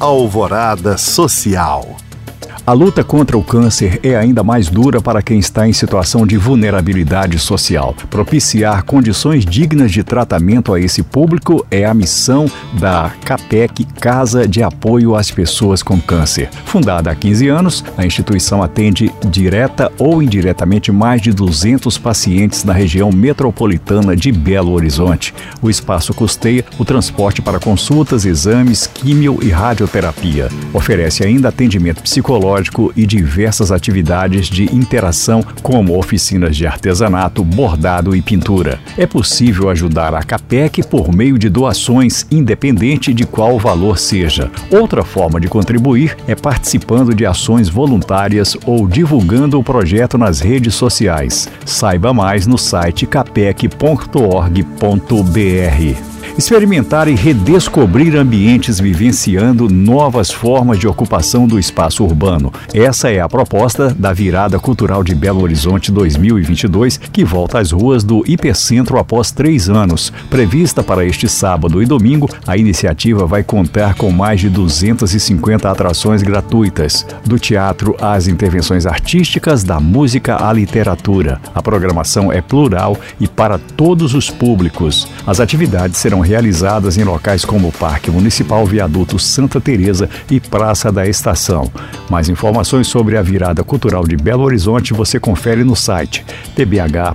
Alvorada Social. A luta contra o câncer é ainda mais dura para quem está em situação de vulnerabilidade social. Propiciar condições dignas de tratamento a esse público é a missão da CAPEC, Casa de Apoio às Pessoas com Câncer. Fundada há 15 anos, a instituição atende direta ou indiretamente mais de 200 pacientes na região metropolitana de Belo Horizonte. O espaço custeia o transporte para consultas, exames, químio e radioterapia. Oferece ainda atendimento psicológico pedagógico e diversas atividades de interação, como oficinas de artesanato, bordado e pintura. É possível ajudar a CAPEC por meio de doações, independente de qual valor seja. Outra forma de contribuir é participando de ações voluntárias ou divulgando o projeto nas redes sociais. Saiba mais no site capec.org.br. Experimentar e redescobrir ambientes vivenciando novas formas de ocupação do espaço urbano. Essa é a proposta da Virada Cultural de Belo Horizonte 2022, que volta às ruas do Hipercentro após três anos. Prevista para este sábado e domingo, a iniciativa vai contar com mais de 250 atrações gratuitas, do teatro às intervenções artísticas, da música à literatura. A programação é plural e para todos os públicos. As atividades serão realizadas em locais como o Parque Municipal Viaduto Santa Teresa e Praça da Estação. Mais informações sobre a virada cultural de Belo Horizonte você confere no site tbh.gov.br.